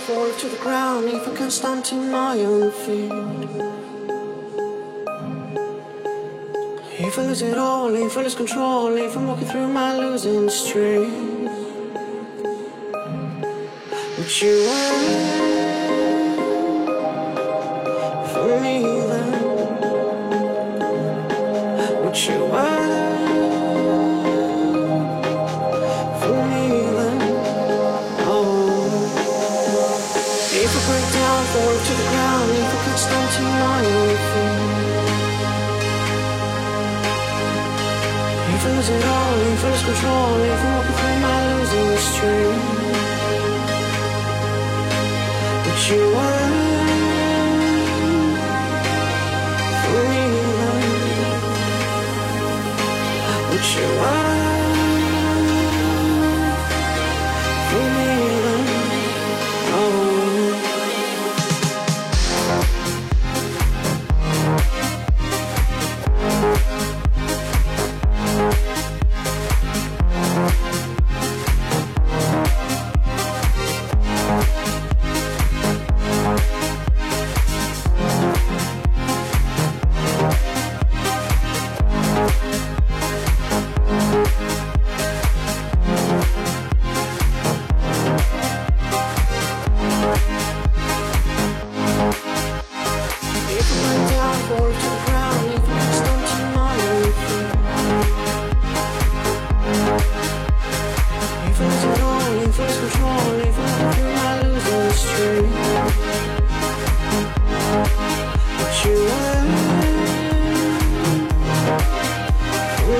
fall to the ground if I can't stand to my own feet. If I lose it all, if I lose control, if I'm walking through my losing streak, would you wait for me then? Would you wait control, I'm walking through my losing streak, would you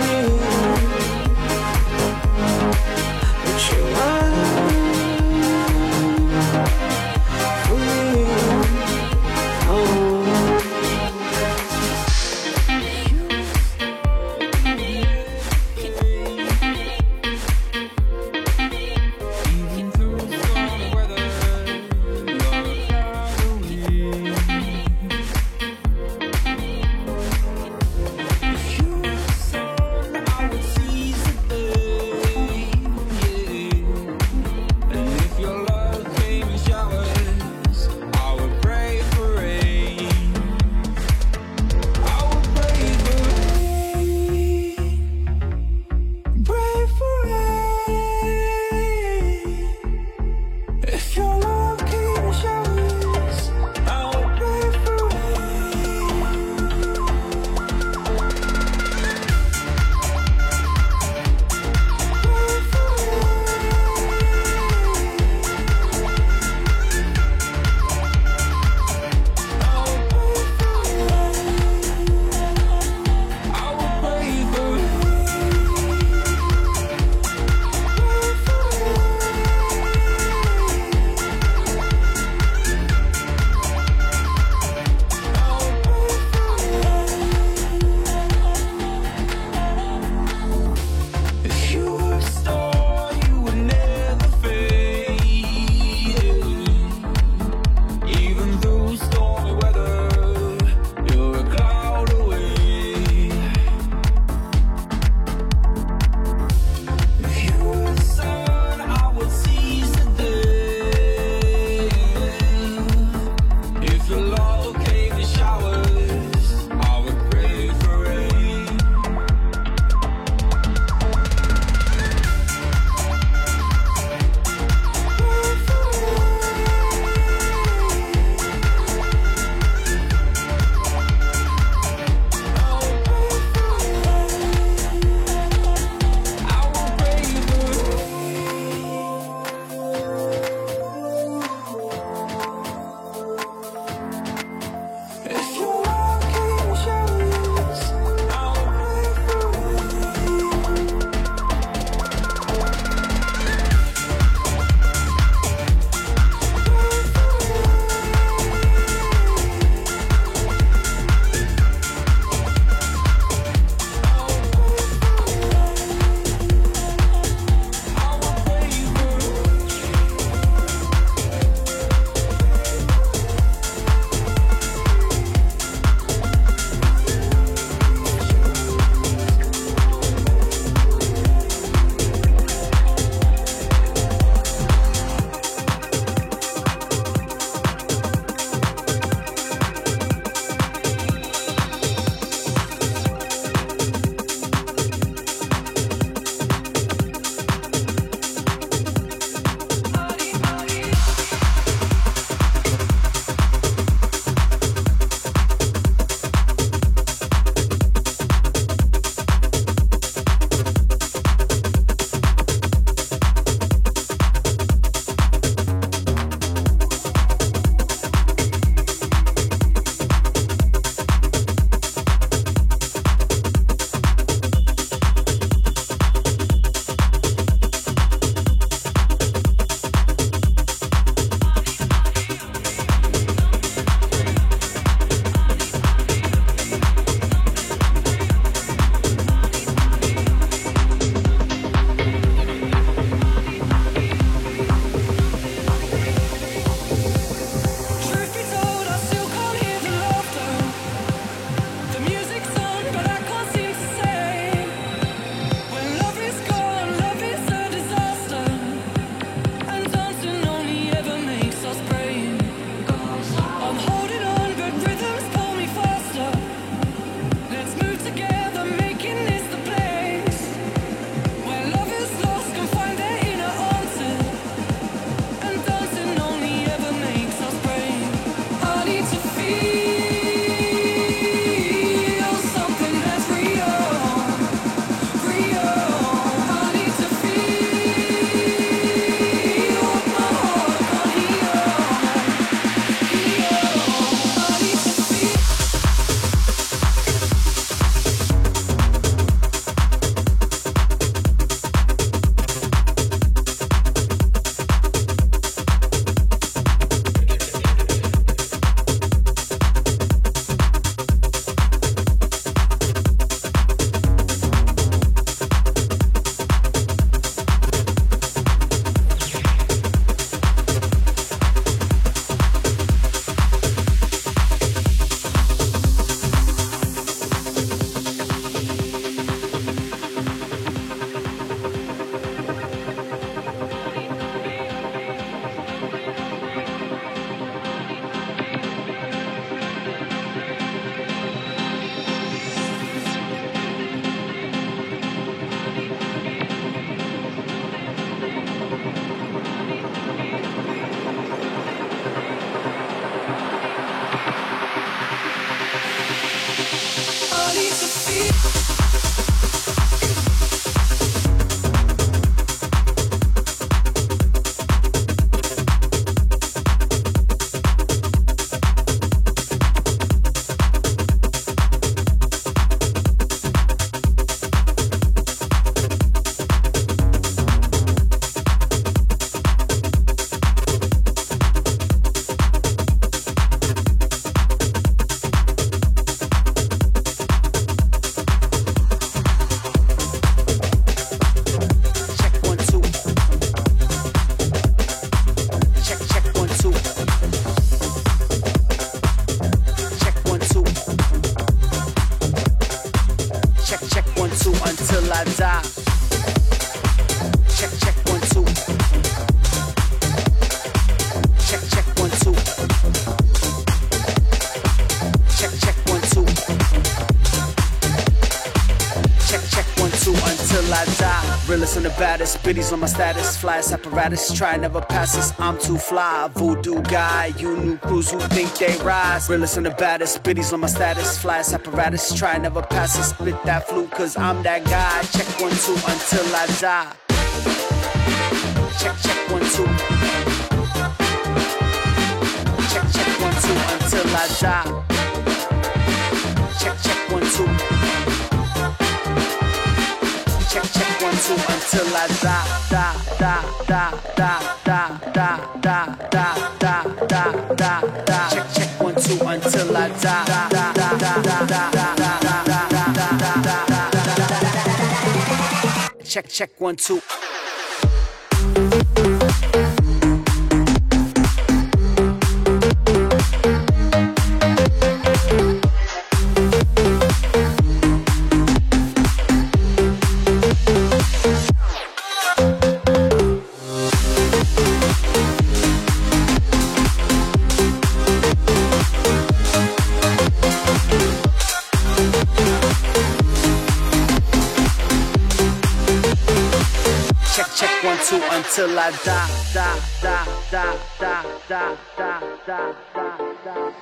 you. Baddest, on my status. Flyest apparatus, try never passes. I'm too fly, voodoo guy. You new crews who think they rise. Realest and the baddest, biddies on my status. Flyest apparatus, try never passes. Split that flu, cause I'm that guy. Check one, two until I die. Check, check one, two. Check, check one, two until I die. Check, check one, two. Two until I die, die, die, die, die, die, die, die, die, die, die, die, die. Check, check one, two until I die, die, die, die, die, die, die, die, die, die, die. Check, check one, two. Two until I die, die, die, die, die, die, die, die, die, die.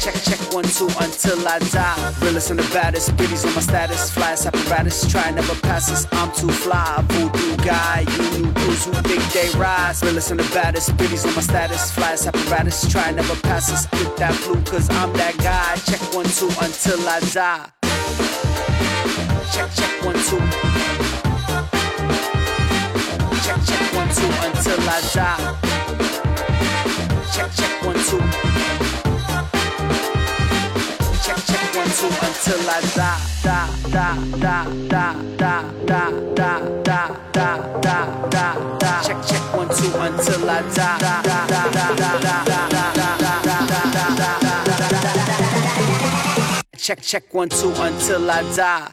Check, check one, two until I die. Realest and the baddest, biddies on my status. Flyest apparatus, try never passes. I'm too fly, voodoo guy. You new crews who think they rise. Realest and the baddest, biddies on my status. Flyest apparatus, try never passes. Split that flu, cause I'm that guy. Check one, two until I die. Check, check one, two. I die. Check, check one, two. Check, check one, two until I die. Die, die, die, die, die, die, die, die, die, die, die, die. Check, check one, two until I die. Die, die, die, die, die, die, die, die, die, die, die. Check, check one, two until I die.